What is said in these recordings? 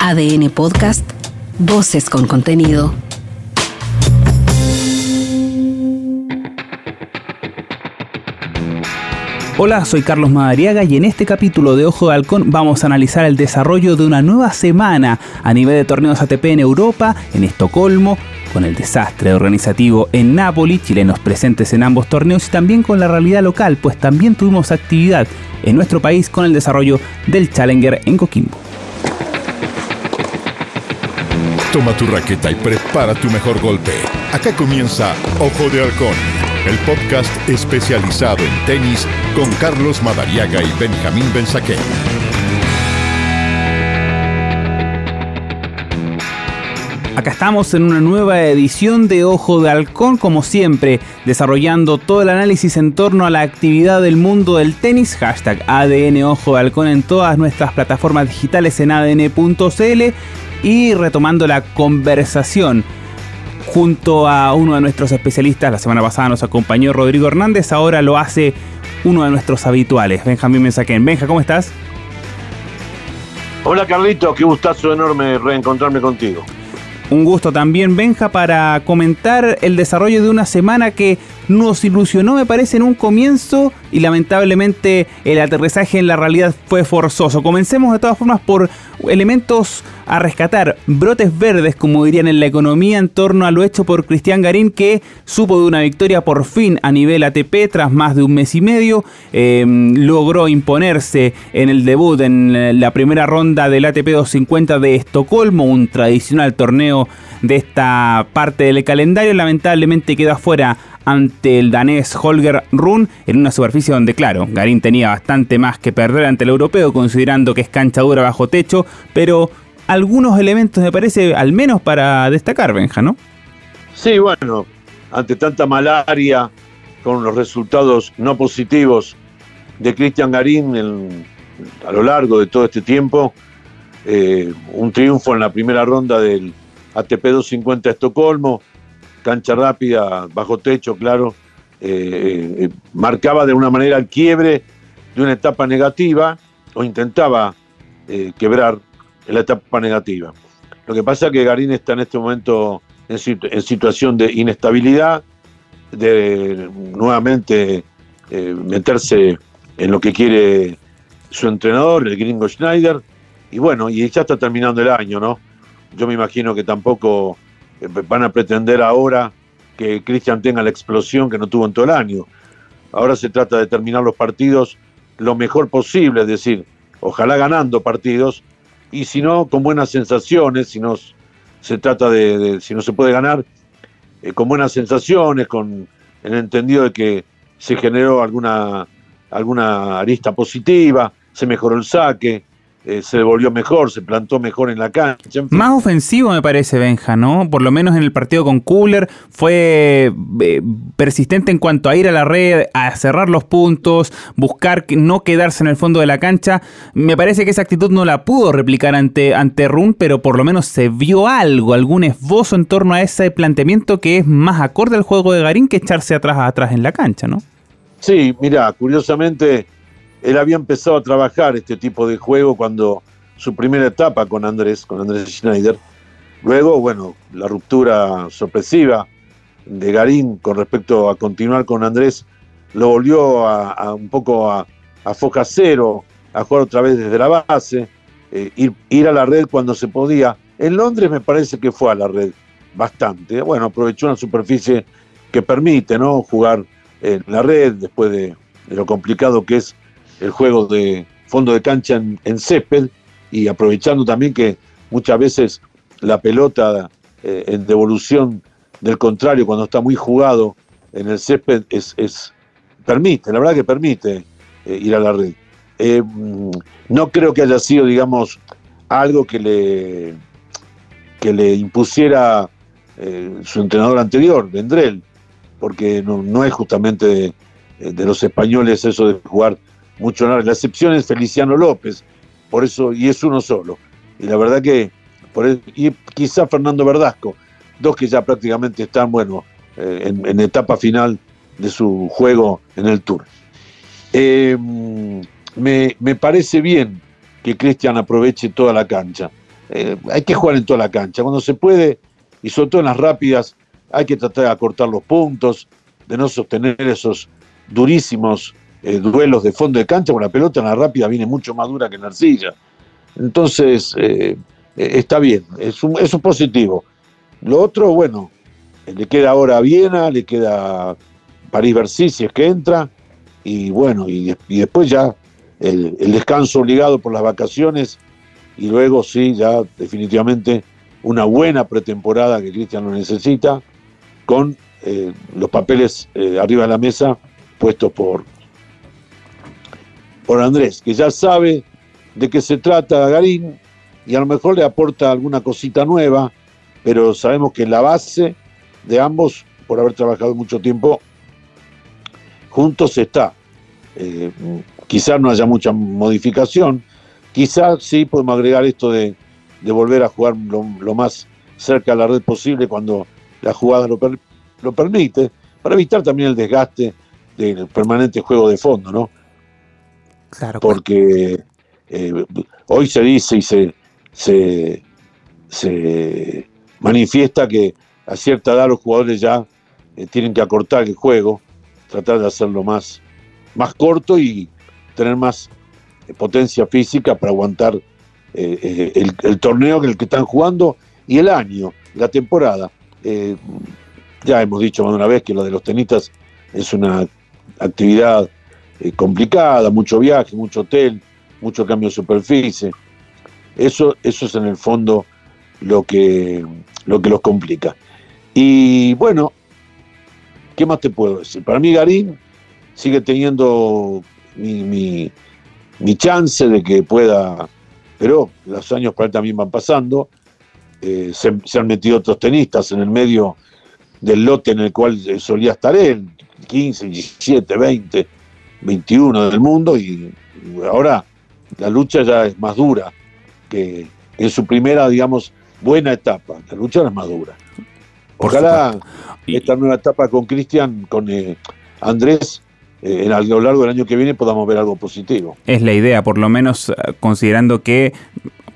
ADN Podcast, Voces con contenido. Hola, soy Carlos Madariaga y en este capítulo de Ojo de Halcón vamos a analizar el desarrollo de una nueva semana a nivel de torneos ATP en Europa, en Estocolmo, con el desastre organizativo en Nápoles, chilenos presentes en ambos torneos y también con la realidad local, pues también tuvimos actividad en nuestro país con el desarrollo del Challenger en Coquimbo. Toma tu raqueta y prepara tu mejor golpe. Acá comienza Ojo de Halcón, el podcast especializado en tenis con Carlos Madariaga y Benjamín Benzaquén. Acá estamos en una nueva edición de Ojo de Halcón, como siempre, desarrollando todo el análisis en torno a la actividad del mundo del tenis. Hashtag ADN Ojo de Halcón en todas nuestras plataformas digitales en adn.cl y retomando la conversación junto a uno de nuestros especialistas. La semana pasada nos acompañó Rodrigo Hernández, ahora lo hace uno de nuestros habituales, Benjamín Mensaquén. Benja, ¿cómo estás? Hola Carlito, qué gustazo enorme reencontrarme contigo. Un gusto también, Benja, para comentar el desarrollo de una semana que nos ilusionó, me parece, en un comienzo y lamentablemente el aterrizaje en la realidad fue forzoso. Comencemos de todas formas por elementos a rescatar, brotes verdes, como dirían en la economía, en torno a lo hecho por Cristian Garín, que supo de una victoria por fin a nivel ATP tras más de un mes y medio. Em, logró imponerse en el debut en la primera ronda del ATP 250 de Estocolmo, un tradicional torneo de esta parte del calendario. Lamentablemente quedó afuera ante el danés Holger Run en una superficie donde, claro, Garín tenía bastante más que perder ante el europeo, considerando que es cancha dura bajo techo, pero algunos elementos me parece, al menos para destacar, Benja, ¿no? Sí, bueno, ante tanta malaria, con los resultados no positivos de Cristian Garín a lo largo de todo este tiempo, eh, un triunfo en la primera ronda del ATP 250 Estocolmo, cancha rápida, bajo techo, claro, eh, eh, marcaba de una manera el quiebre de una etapa negativa o intentaba eh, quebrar la etapa negativa. Lo que pasa es que Garín está en este momento en, situación de inestabilidad, de nuevamente meterse en lo que quiere su entrenador, el gringo Schneider, y bueno, y ya está terminando el año, ¿no? Yo me imagino que tampoco van a pretender ahora que Cristian tenga la explosión que no tuvo en todo el año. Ahora se trata de terminar los partidos lo mejor posible, es decir, ojalá ganando partidos y si no, con buenas sensaciones, si no se trata de, si no se puede ganar, eh, con buenas sensaciones, con el entendido de que se generó alguna, alguna arista positiva, se mejoró el saque, eh, se devolvió mejor, se plantó mejor en la cancha. Más ofensivo me parece Benja, ¿no? Por lo menos en el partido con Cooler fue eh, persistente en cuanto a ir a la red, a cerrar los puntos, buscar no quedarse en el fondo de la cancha. Me parece que esa actitud no la pudo replicar ante, ante Run, pero por lo menos se vio algo, algún esbozo en torno a ese planteamiento que es más acorde al juego de Garín que echarse atrás atrás en la cancha, ¿no? Sí, mira, curiosamente él había empezado a trabajar este tipo de juego cuando su primera etapa con Andrés, con Andrés Schneider. Luego, bueno, la ruptura sorpresiva de Garín con respecto a continuar con Andrés lo volvió a, un poco a, foca cero, a jugar otra vez desde la base, eh, ir, ir, a la red cuando se podía. En Londres me parece que fue a la red bastante. Bueno, aprovechó una superficie que permite ¿no? jugar en la red después de lo complicado que es el juego de fondo de cancha en, césped y aprovechando también que muchas veces la pelota eh, en devolución del contrario cuando está muy jugado en el césped es, permite, la verdad que permite eh, ir a la red. Eh, mm, no creo que haya sido, digamos, algo que le, que le impusiera su entrenador anterior, Vendrell, porque no, es justamente de, los españoles eso de jugar mucho La excepción es Feliciano López, por eso, y es uno solo. Y la verdad que, por y quizá Fernando Verdasco, dos que ya prácticamente están, bueno, eh, en, etapa final de su juego en el Tour. Em, me, parece bien que Cristian aproveche toda la cancha. eh, hay que jugar en toda la cancha. Cuando se puede, y sobre todo en las rápidas, hay que tratar de acortar los puntos, de no sostener esos durísimos eh, duelos de fondo de cancha, porque la pelota en la rápida viene mucho más dura que en la arcilla. Entonces, eh, está bien, es un, positivo. Lo otro, bueno, le queda ahora Viena, le queda París-Bercy si es que entra, y bueno, y, después ya el, descanso obligado por las vacaciones, y luego sí, ya definitivamente una buena pretemporada que Cristian lo necesita, con eh, los papeles eh, arriba de la mesa puestos por, por Andrés, que ya sabe de qué se trata Garín y a lo mejor le aporta alguna cosita nueva, pero sabemos que la base de ambos, por haber trabajado mucho tiempo juntos, está. Eh, quizás no haya mucha modificación, quizás sí podemos agregar esto de, volver a jugar lo, más cerca a la red posible cuando la jugada lo, lo permite, para evitar también el desgaste del permanente juego de fondo, ¿no? Porque eh, hoy se dice y se, se, se manifiesta que a cierta edad los jugadores ya eh, tienen que acortar el juego, tratar de hacerlo más, más corto y tener más eh, potencia física para aguantar eh, el, torneo en el que están jugando y el año, la temporada. ya hemos dicho más de una vez que lo de los tenistas es una actividad complicada, mucho viaje, mucho hotel, mucho cambio de superficie. Eso, eso es en el fondo lo que, lo que los complica. Y bueno, ¿qué más te puedo decir? Para mí Garín sigue teniendo mi, chance de que pueda, pero los años para él también van pasando, eh, se, han metido otros tenistas en el medio del lote en el cual solía estar él, 15, 17, 20, 21 del mundo, y ahora la lucha ya es más dura que en su primera, digamos, buena etapa. La lucha es más dura. Ojalá esta nueva etapa con Cristian, con eh, Andrés, eh, a lo largo del año que viene podamos ver algo positivo. Es la idea, por lo menos eh, considerando que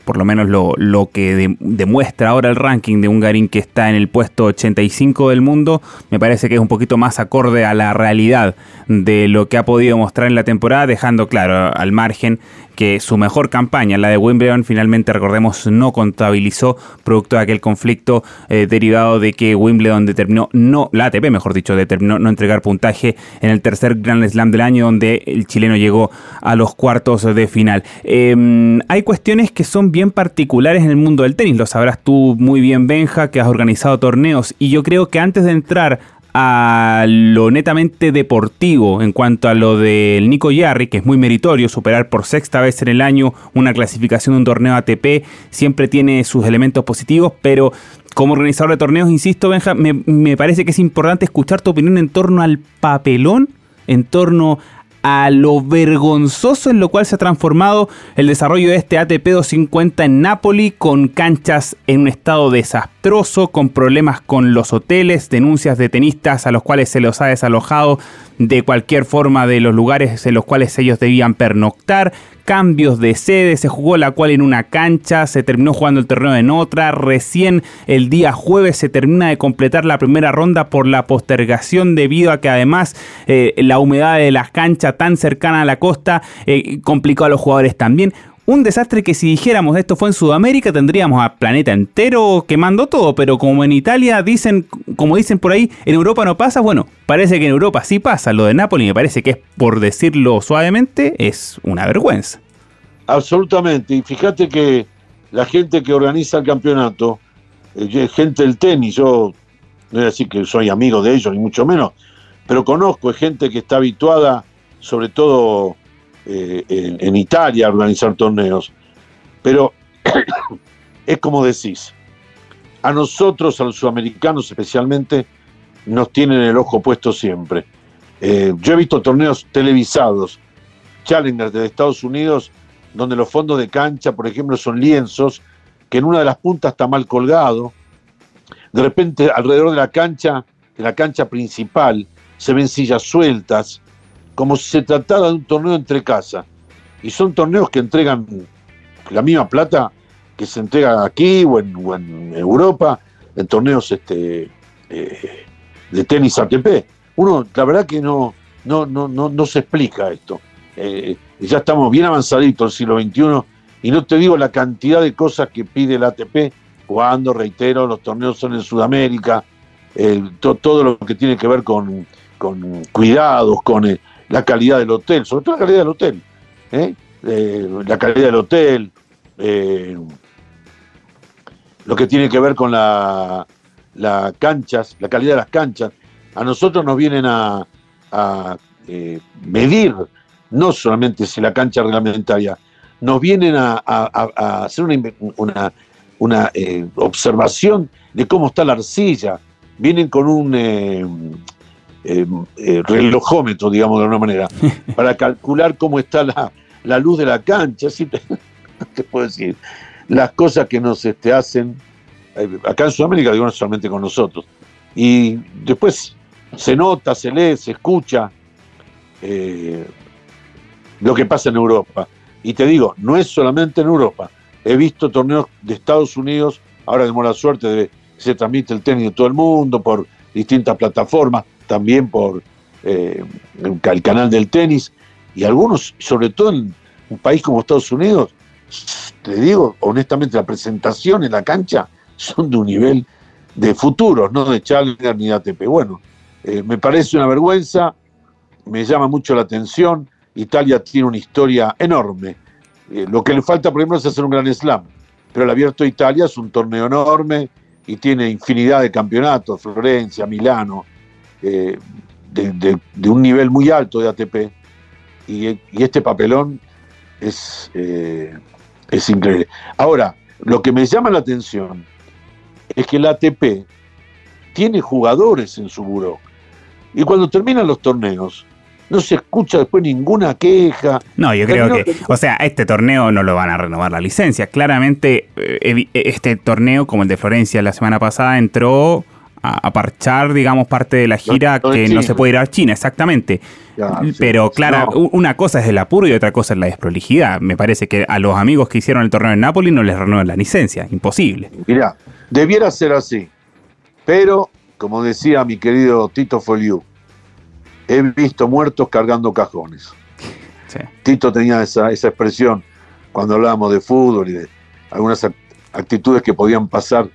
por lo menos lo, lo que demuestra ahora el ranking de un Garín que está en el puesto 85 del mundo, me parece que es un poquito más acorde a la realidad de lo que ha podido mostrar en la temporada, dejando claro al margen que su mejor campaña, la de Wimbledon, finalmente, recordemos, no contabilizó producto de aquel conflicto eh, derivado de que Wimbledon determinó, no, la ATP mejor dicho, determinó no entregar puntaje en el tercer Grand Slam del año donde el chileno llegó a los cuartos de final. Em, hay cuestiones que son bien particulares en el mundo del tenis, lo sabrás tú muy bien, Benja, que has organizado torneos y yo creo que antes de entrar a lo netamente deportivo en cuanto a lo del Nico Yarri, que es muy meritorio, superar por sexta vez en el año una clasificación de un torneo ATP, siempre tiene sus elementos positivos, pero como organizador de torneos, insisto, Benja, me, me parece que es importante escuchar tu opinión en torno al papelón, en torno a lo vergonzoso en lo cual se ha transformado el desarrollo de este ATP 250 en Nápoli, con canchas en un estado desastroso, con problemas con los hoteles, denuncias de tenistas a los cuales se los ha desalojado de cualquier forma de los lugares en los cuales ellos debían pernoctar, cambios de sede, se jugó la cual en una cancha, se terminó jugando el torneo en otra, recién el día jueves se termina de completar la primera ronda por la postergación debido a que además eh, la humedad de las canchas tan cercana a la costa eh, complicó a los jugadores también. Un desastre que si dijéramos esto fue en Sudamérica tendríamos a planeta entero quemando todo, pero como en Italia dicen, como dicen por ahí, en Europa no pasa, bueno, parece que en Europa sí pasa. Lo de Nápoles me parece que es, por decirlo suavemente, es una vergüenza. Absolutamente, y fíjate que la gente que organiza el campeonato, eh, gente del tenis, yo no voy a decir que soy amigo de ellos, ni mucho menos, pero conozco gente que está habituada, sobre todo eh, en, Italia organizar torneos. Pero es como decís, a nosotros, a los sudamericanos especialmente, nos tienen el ojo puesto siempre. Eh, yo he visto torneos televisados, Challengers de Estados Unidos, donde los fondos de cancha, por ejemplo, son lienzos, que en una de las puntas está mal colgado. De repente, alrededor de la cancha, de la cancha principal, se ven sillas sueltas como si se tratara de un torneo entre casa. Y son torneos que entregan la misma plata que se entrega aquí o en, Europa, en torneos este, eh, de tenis ATP. Uno, la verdad que no, no, no, no, no se explica esto. Eh, ya estamos bien avanzaditos el siglo XXI y no te digo la cantidad de cosas que pide el ATP cuando, reitero, los torneos son en Sudamérica, todo lo que tiene que ver con, cuidados, con eh, la calidad del hotel, sobre todo la calidad del hotel, ¿eh? la calidad del hotel, lo que tiene que ver con la, las canchas, la calidad de las canchas. A nosotros nos vienen a, eh, medir, no solamente si la cancha reglamentaria, nos vienen a, hacer una, una, eh, observación de cómo está la arcilla. Vienen con un eh, relojómetro, digamos de alguna manera, para calcular cómo está la, la luz de la cancha. ¿sí? te puedo decir? Las cosas que nos este, hacen acá en Sudamérica, digo no solamente con nosotros. Y después se nota, se lee, se escucha eh, lo que pasa en Europa. Y te digo, no es solamente en Europa. He visto torneos de Estados Unidos, ahora tenemos la suerte de que se transmite el tenis de todo el mundo por distintas plataformas, también por eh, el canal del tenis, y algunos, sobre todo en un país como Estados Unidos, te digo honestamente, la presentación en la cancha son de un nivel de futuro, no de Challenger ni de ATP. Bueno, eh, me parece una vergüenza, me llama mucho la atención. Italia tiene una historia enorme. Eh, lo que le falta, por ejemplo, es hacer un gran slam. Pero el Abierto de Italia es un torneo enorme y tiene infinidad de campeonatos, Florencia, Milano, eh, de, un nivel muy alto de ATP. Y, este papelón es, es increíble. Ahora, lo que me llama la atención es que el ATP tiene jugadores en su buró. Y cuando terminan los torneos, no se escucha después ninguna queja. No, yo creo que, o sea, este torneo no lo van a renovar la licencia. Claramente, eh, este torneo, como el de Florencia la semana pasada, entró a, parchar, digamos, parte de la gira que no se puede ir a China, exactamente. Pero claro, una cosa es el apuro y otra cosa es la desprolijidad. Me parece que a los amigos que hicieron el torneo en Nápoles no les renuevan la licencia, imposible. Mira, debiera ser así, pero como decía mi querido Tito Foliu, he visto muertos cargando cajones. Tito tenía esa, esa expresión cuando hablábamos de fútbol y de algunas actitudes que podían pasar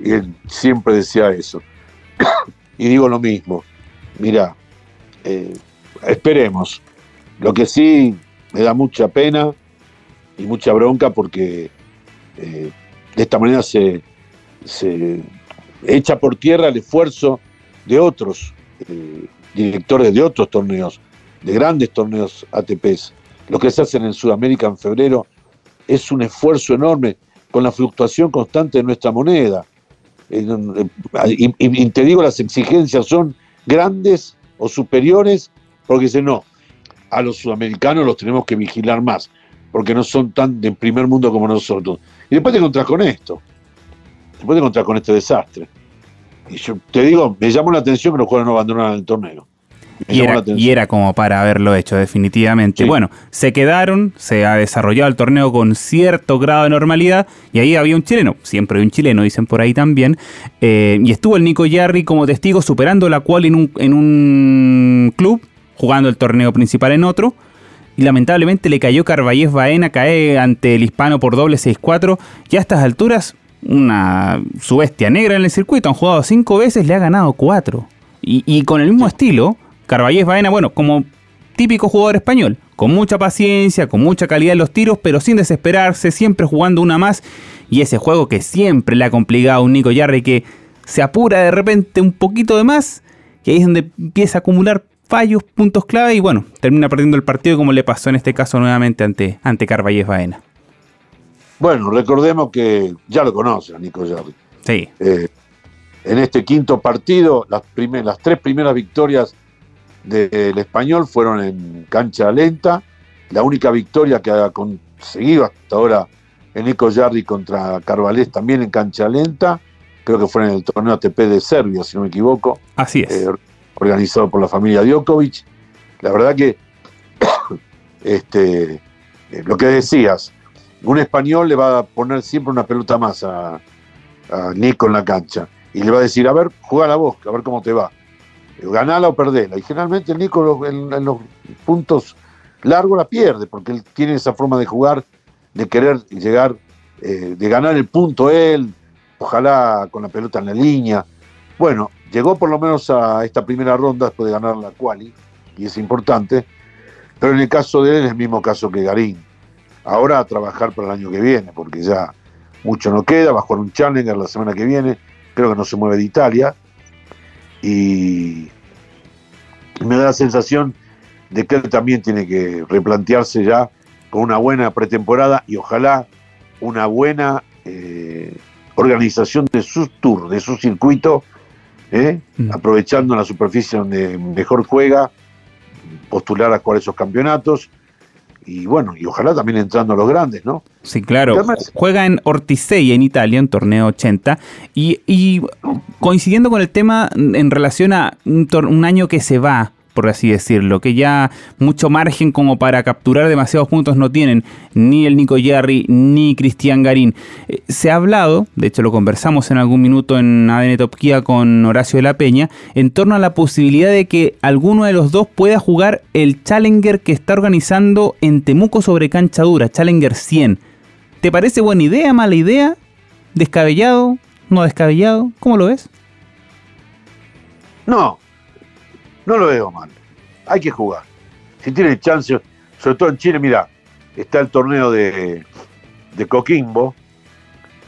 y él siempre decía eso. y digo lo mismo, mira, eh, esperemos. Lo que sí me da mucha pena y mucha bronca porque eh, de esta manera se, se, echa por tierra el esfuerzo de otros eh, directores de otros torneos, de grandes torneos ATPs. Lo que se hacen en Sudamérica en febrero es un esfuerzo enorme con la fluctuación constante de nuestra moneda. Eh, y, te digo, las exigencias son grandes o superiores, porque dicen, no, a los sudamericanos los tenemos que vigilar más, porque no son tan de primer mundo como nosotros. Y después te encontrás con esto, después te encontrás con este desastre. Y yo te digo, me llamó la atención que los jugadores no abandonaran el torneo. Y era, como para haberlo hecho, definitivamente. Bueno, se quedaron, se ha desarrollado el torneo con cierto grado de normalidad y ahí había un chileno, siempre hay un chileno, dicen por ahí también, eh, y estuvo el Nico Yarri como testigo superando la cual en un, en un club, jugando el torneo principal en otro. Y lamentablemente le cayó Carballés Baena, cae ante el hispano por doble 6-4. Y a estas alturas, una su bestia negra en el circuito. Han jugado cinco veces, le ha ganado cuatro. Y, y con el mismo estilo, Carballés Baena, bueno, como típico jugador español, con mucha paciencia, con mucha calidad en los tiros, pero sin desesperarse, siempre jugando una más. Y ese juego que siempre le ha complicado a un Nico Yarri que se apura de repente un poquito de más, y ahí es donde empieza a acumular fallos, puntos clave y bueno, termina perdiendo el partido como le pasó en este caso nuevamente ante, ante Carballés Baena. Bueno, recordemos que ya lo conoce a Nico Yarri. Sí. Eh, en este quinto partido, las, las tres primeras victorias del español fueron en cancha lenta. La única victoria que ha conseguido hasta ahora en Eco Jardi contra Carvalés también en cancha lenta. Creo que fue en el torneo ATP de Serbia, si no me equivoco. Así es. Eh, organizado por la familia Djokovic. La verdad que este, eh, lo que decías, un español le va a poner siempre una pelota más a, Nico en la cancha y le va a decir, a ver, juega la voz, a ver cómo te va. Ganala o perdela. Y generalmente el Nico en, los puntos largos la pierde, porque él tiene esa forma de jugar, de querer llegar, eh, de ganar el punto él, ojalá con la pelota en la línea. Bueno, llegó por lo menos a esta primera ronda después de ganar la quali, y es importante, pero en el caso de él es el mismo caso que Garín. Ahora a trabajar para el año que viene, porque ya mucho no queda, va a jugar un Challenger la semana que viene, creo que no se mueve de Italia, y me da la sensación de que él también tiene que replantearse ya con una buena pretemporada y ojalá una buena eh, organización de su tour, de su circuito, ¿eh? mm. aprovechando la superficie donde mejor juega, postular a jugar esos campeonatos y bueno, y ojalá también entrando a los grandes, ¿no? Sí, claro. Juega en Ortisei, en Italia, en torneo 80. Y, coincidiendo con el tema en relación a un, un año que se va, por así decirlo, que ya mucho margen como para capturar demasiados puntos no tienen ni el Nico Jerry ni Cristian Garín. Eh, se ha hablado, de hecho lo conversamos en algún minuto en ADN Top con Horacio de la Peña, en torno a la posibilidad de que alguno de los dos pueda jugar el Challenger que está organizando en Temuco sobre cancha dura, Challenger 100. ¿Te parece buena idea, mala idea? ¿Descabellado? ¿No descabellado? ¿Cómo lo ves? No, no lo veo mal. Hay que jugar. Si tiene chance, sobre todo en Chile, mira, está el torneo de, Coquimbo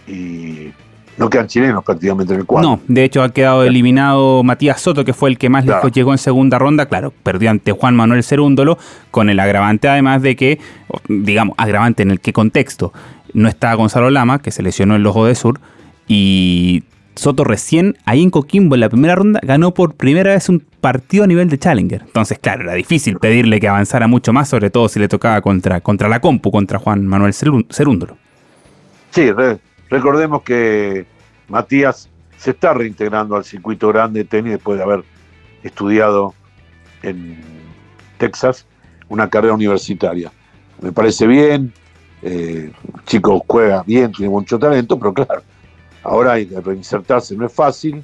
y no quedan chilenos prácticamente en el cuadro. No, de hecho ha quedado eliminado Matías Soto, que fue el que más lejos llegó en segunda ronda. Claro, perdió ante Juan Manuel Cerúndolo, con el agravante además de que, digamos, agravante en el que contexto, no está Gonzalo Lama, que se lesionó el ojo de sur, y Soto recién ahí en Coquimbo en la primera ronda ganó por primera vez un partido a nivel de Challenger. Entonces, claro, era difícil pedirle que avanzara mucho más, sobre todo si le tocaba contra, contra la compu, contra Juan Manuel Cerúndolo. Sí, recordemos que Matías se está reintegrando al circuito grande de tenis después de haber estudiado en Texas una carrera universitaria. Me parece bien, eh, chico juega bien, tiene mucho talento, pero claro, Ahora reinsertarse, no es fácil,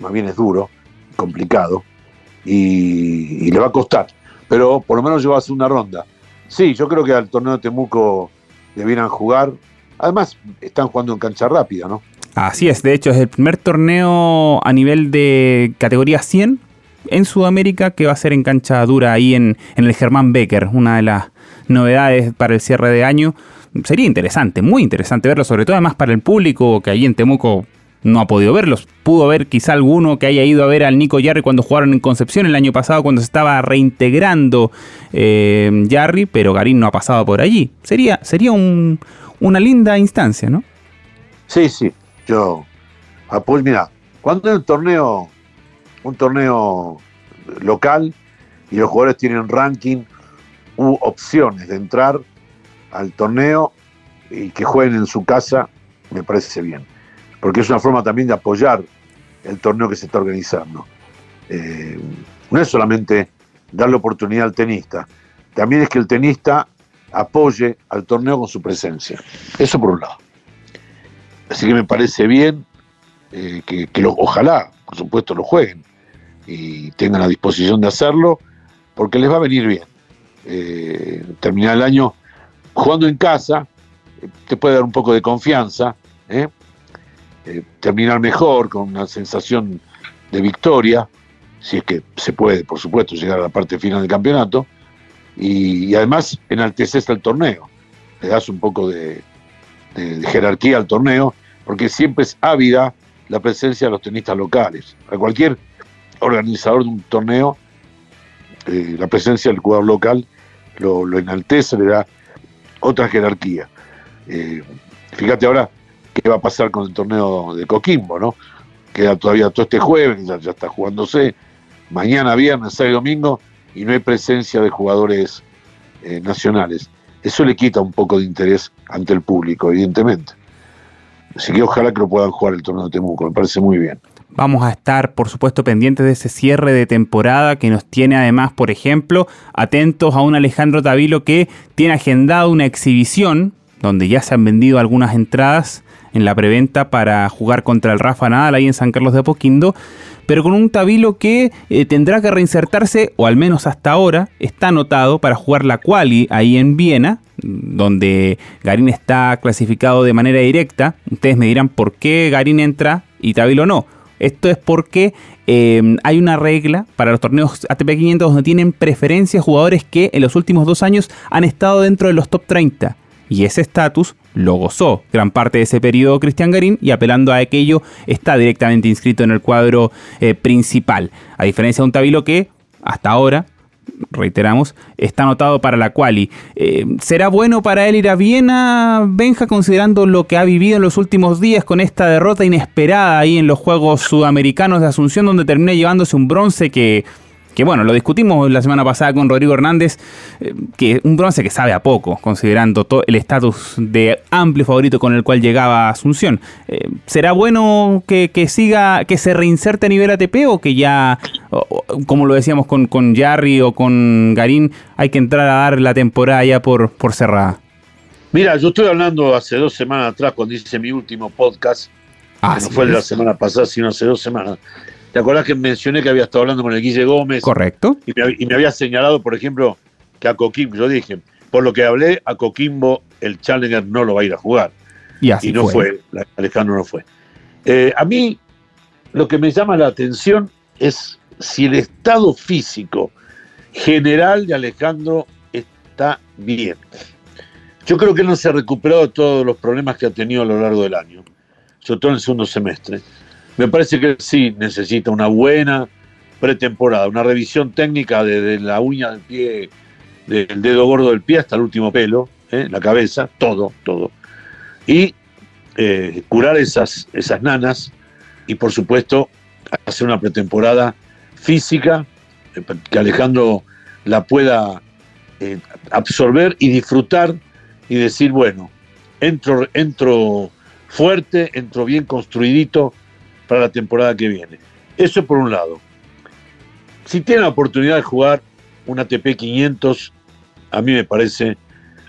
más bien es duro, complicado, y, le va a costar. Pero por lo menos lleva a hacer una ronda. Sí, yo creo que al torneo de Temuco debieran jugar. Además, están jugando en cancha rápida, ¿no? Así es, de hecho, es el primer torneo a nivel de categoría 100 en Sudamérica que va a ser en cancha dura ahí en, en el Germán Becker, una de las novedades para el cierre de año sería interesante, muy interesante verlo, sobre todo además para el público que ahí en Temuco no ha podido verlos. Pudo ver quizá alguno que haya ido a ver al Nico Yarri cuando jugaron en Concepción el año pasado, cuando se estaba reintegrando eh, Yarri, pero Garín no ha pasado por allí. Sería, sería una linda instancia, ¿no? Sí, sí. Yo pues mira, cuando hay un torneo, un torneo local y los jugadores tienen ranking u opciones de entrar, al torneo y que jueguen en su casa, me parece bien. Porque es una forma también de apoyar el torneo que se está organizando. Eh, no es solamente darle oportunidad al tenista, también es que el tenista apoye al torneo con su presencia. Eso por un lado. Así que me parece bien eh, que, ojalá, por supuesto, lo jueguen y tengan la disposición de hacerlo, porque les va a venir bien. Eh, terminar el año jugando en casa, te puede dar un poco de confianza, ¿eh? Eh, terminar mejor, con una sensación de victoria, si es que se puede, por supuesto, llegar a la parte final del campeonato, y, además enalteces el torneo, le das un poco de, jerarquía al torneo, porque siempre es ávida la presencia de los tenistas locales. A cualquier organizador de un torneo, eh, la presencia del jugador local lo, lo enaltece, le da otra jerarquía. Eh, fíjate ahora qué va a pasar con el torneo de Coquimbo, ¿no? Queda todavía todo este jueves, ya, está jugándose, mañana, viernes, sábado y domingo, y no hay presencia de jugadores eh, nacionales. Eso le quita un poco de interés ante el público, evidentemente. Así que ojalá que lo puedan jugar el torneo de Temuco, me parece muy bien. Vamos a estar, por supuesto, pendientes de ese cierre de temporada que nos tiene además, por ejemplo, atentos a un Alejandro Tavilo que tiene agendado una exhibición donde ya se han vendido algunas entradas en la preventa para jugar contra el Rafa Nadal ahí en San Carlos de Apoquindo, pero con un Tabilo que eh, tendrá que reinsertarse, o al menos hasta ahora, está anotado para jugar la quali ahí en Viena, donde Garín está clasificado de manera directa. Ustedes me dirán por qué Garín entra y Tabilo no. Esto es porque eh, hay una regla para los torneos ATP 500 donde tienen preferencia jugadores que en los últimos dos años han estado dentro de los top 30. Y ese estatus lo gozó gran parte de ese periodo Cristian Garín y apelando a aquello está directamente inscrito en el cuadro eh, principal. A diferencia de un Tabilo que hasta ahora reiteramos, está anotado para la quali. Eh, ¿Será bueno para él ir a Viena, Benja, considerando lo que ha vivido en los últimos días con esta derrota inesperada ahí en los Juegos Sudamericanos de Asunción, donde termina llevándose un bronce que que bueno, lo discutimos la semana pasada con Rodrigo Hernández, eh, que un bronce que sabe a poco, considerando todo el estatus de amplio favorito con el cual llegaba Asunción. Eh, ¿Será bueno que, siga, que se reinserte a nivel ATP o que ya, como lo decíamos con, con Jarry o con Garín, hay que entrar a dar la temporada ya por, por cerrada? Mira, yo estoy hablando hace dos semanas atrás, cuando hice mi último podcast, ah, no fue de la semana pasada, sino hace dos semanas ¿Te acuerdas que mencioné que había estado hablando con el Guille Gómez? Correcto. Y me, había señalado, por ejemplo, que a Coquimbo, yo dije, por lo que hablé, a Coquimbo el Challenger no lo va a ir a jugar. Y, así no fue. Alejandro no fue. Eh, a mí lo que me llama la atención es si el estado físico general de Alejandro está bien. Yo creo que él no se ha recuperado de todos los problemas que ha tenido a lo largo del año, sobre todo en el segundo semestre. Me parece que sí necesita una buena pretemporada, una revisión técnica desde la uña del pie, del dedo gordo del pie hasta el último pelo, ¿eh? la cabeza, todo, todo. Y eh, curar esas, esas nanas y por supuesto hacer una pretemporada física eh, que Alejandro la pueda absorber y disfrutar y decir, bueno, entro, entro fuerte, entro bien construidito para la temporada que viene. Eso por un lado. Si tiene la oportunidad de jugar un ATP 500, a mí me parece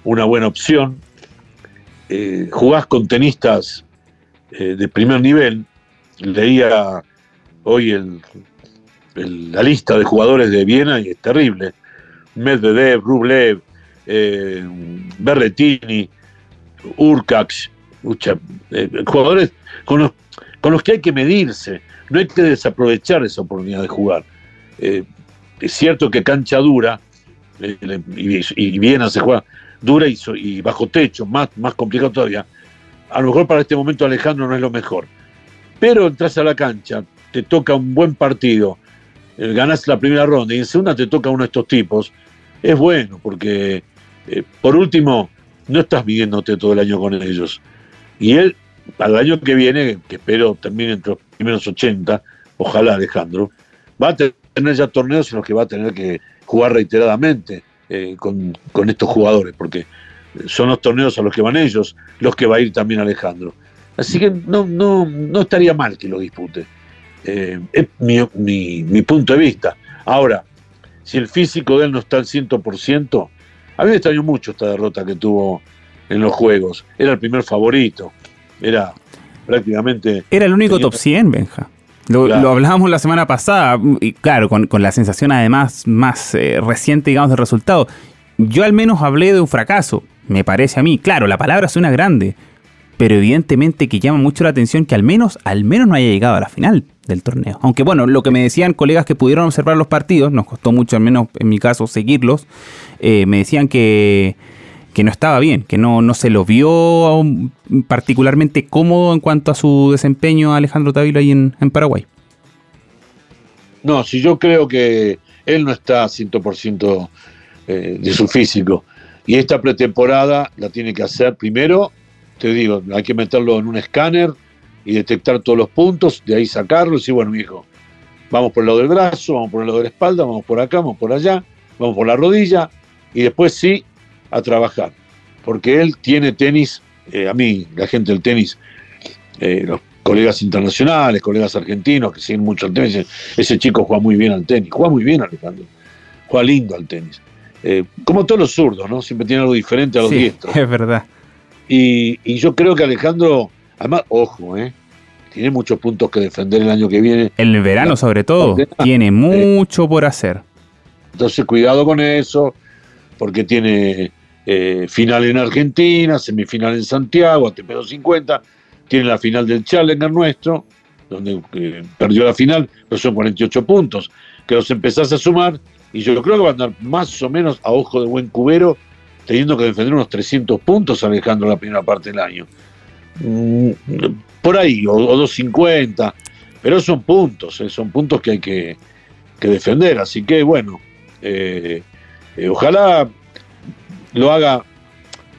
una buena opción. Eh, jugás con tenistas eh, de primer nivel. Leía hoy el, la lista de jugadores de Viena y es terrible. Medvedev, Rublev, eh, Berretini, Urcax, eh, jugadores con los con los que hay que medirse. No hay que desaprovechar esa oportunidad de jugar. Eh, es cierto que cancha dura, eh, y, Viena se juega dura y, bajo techo, más, más complicado todavía. A lo mejor para este momento Alejandro no es lo mejor. Pero entras a la cancha, te toca un buen partido, eh, ganas la primera ronda y en segunda te toca uno de estos tipos, es bueno, porque por último, no estás midiéndote todo el año con ellos. Y él el año que viene, que espero termine entre los primeros 80, ojalá Alejandro, va a tener ya torneos en los que va a tener que jugar reiteradamente eh, con, estos jugadores, porque son los torneos a los que van ellos, los que va a ir también Alejandro. Así que no, no, no estaría mal que lo dispute. Eh, es mi, mi, punto de vista. Ahora, si el físico de él no está al 100%, a mí me extrañó mucho esta derrota que tuvo en los Juegos. Era el primer favorito era prácticamente... Era el único top 100, Benja. Lo, hablábamos la semana pasada, y claro, con, la sensación además más eh, reciente, digamos, del resultado. Yo al menos hablé de un fracaso, me parece a mí. Claro, la palabra suena grande, pero evidentemente que llama mucho la atención que al menos, al menos no haya llegado a la final del torneo. Aunque bueno, lo que me decían colegas que pudieron observar los partidos, nos costó mucho, al menos en mi caso, seguirlos, eh, me decían que que no estaba bien, que no, no se lo vio particularmente cómodo en cuanto a su desempeño Alejandro Tavilo ahí en, Paraguay. No, si yo creo que él no está 100% eh, de su físico. Y esta pretemporada la tiene que hacer primero, te digo, hay que meterlo en un escáner y detectar todos los puntos, de ahí sacarlo y bueno, hijo, vamos por el lado del brazo, vamos por el lado de la espalda, vamos por acá, vamos por allá, vamos por la rodilla, y después sí, a trabajar, porque él tiene tenis, eh, a mí, la gente del tenis, eh, los colegas internacionales, colegas argentinos que siguen mucho el tenis, ese chico juega muy bien al tenis, juega muy bien Alejandro, juega lindo al tenis. Eh, como todos los zurdos, ¿no? Siempre tiene algo diferente a los diestros. Es verdad. Y, y yo creo que Alejandro, además, ojo, ¿eh? tiene muchos puntos que defender el año que viene. El verano, sobre todo, tiene mucho por hacer. Entonces, cuidado con eso, porque tiene eh, final en Argentina, semifinal en Santiago, ATP 250, tiene la final del Challenger nuestro, donde eh, perdió la final, pero son 48 puntos, que los empezás a sumar, y yo creo que va a andar más o menos a ojo de buen cubero, teniendo que defender unos 300 puntos Alejandro la primera parte del año. Mm, por ahí, o, 250, pero son puntos, eh, son puntos que hay que, defender, así que bueno, ojalá lo haga,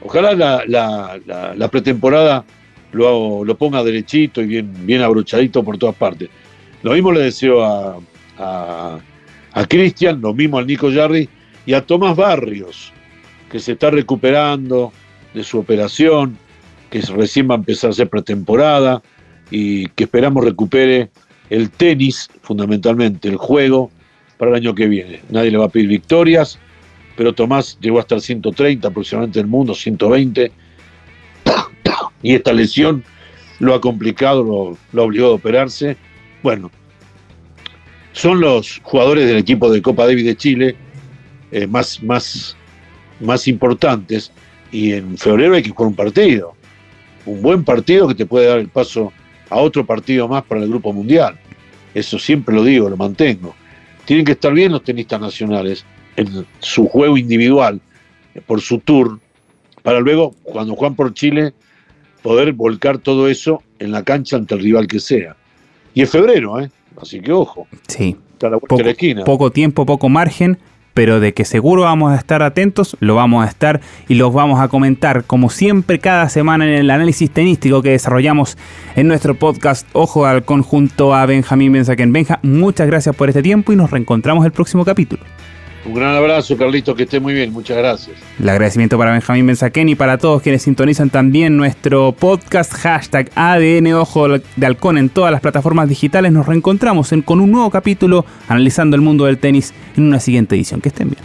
ojalá la, pretemporada lo, lo, ponga derechito y bien, bien abrochadito por todas partes. Lo mismo le deseo a, a, a Cristian, lo mismo al Nico Jarry y a Tomás Barrios, que se está recuperando de su operación, que recién va a empezar a ser pretemporada y que esperamos recupere el tenis, fundamentalmente el juego, para el año que viene. Nadie le va a pedir victorias, pero Tomás llegó hasta el 130 aproximadamente el mundo, 120, y esta lesión lo ha complicado, lo, lo ha obligado a operarse. Bueno, son los jugadores del equipo de Copa Davis de Chile eh, más, más, más importantes y en febrero hay que jugar un partido un buen partido que te puede dar el paso a otro partido más para el Grupo Mundial. Eso siempre lo digo, lo mantengo. Tienen que estar bien los tenistas nacionales en su juego individual, por su tour, para luego, cuando juegan por Chile, poder volcar todo eso en la cancha ante el rival que sea. Y es febrero, ¿eh? Así que ojo. Sí. poco tiempo, poco margen, pero de que seguro vamos a estar atentos, lo vamos a estar y los vamos a comentar como siempre cada semana en el análisis tenístico que desarrollamos en nuestro podcast Ojo al conjunto a Benjamín Benzaquén. Benja, muchas gracias por este tiempo y nos reencontramos el próximo capítulo. Un gran abrazo, Carlito, que esté muy bien. Muchas gracias. El agradecimiento para Benjamín Benzaquén y para todos quienes sintonizan también nuestro podcast hashtag ADN Ojo de Halcón en todas las plataformas digitales. Nos reencontramos con un nuevo capítulo analizando el mundo del tenis en una siguiente edición. Que estén bien.